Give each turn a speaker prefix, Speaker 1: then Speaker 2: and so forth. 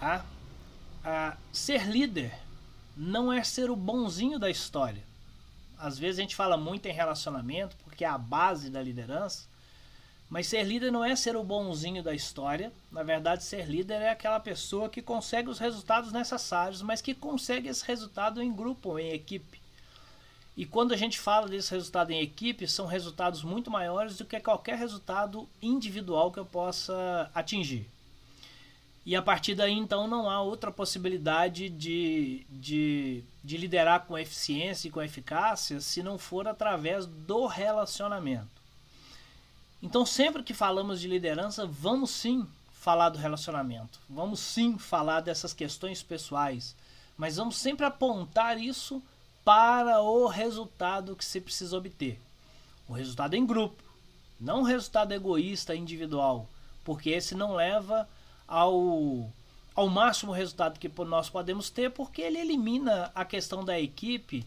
Speaker 1: A, ser líder não é ser o bonzinho da história. Às vezes a gente fala muito em relacionamento, porque é a base da liderança, mas ser líder não é ser o bonzinho da história. Na verdade, ser líder é aquela pessoa que consegue os resultados necessários, mas que consegue esse resultado em grupo ou em equipe. E quando a gente fala desse resultado em equipe, são resultados muito maiores do que qualquer resultado individual que eu possa atingir. E a partir daí, então, não há outra possibilidade de, de, de liderar com eficiência e com eficácia se não for através do relacionamento. Então, sempre que falamos de liderança, vamos sim falar do relacionamento, vamos sim falar dessas questões pessoais, mas vamos sempre apontar isso para o resultado que se precisa obter. O resultado em grupo, não o resultado egoísta individual, porque esse não leva ao, ao máximo resultado que nós podemos ter, porque ele elimina a questão da equipe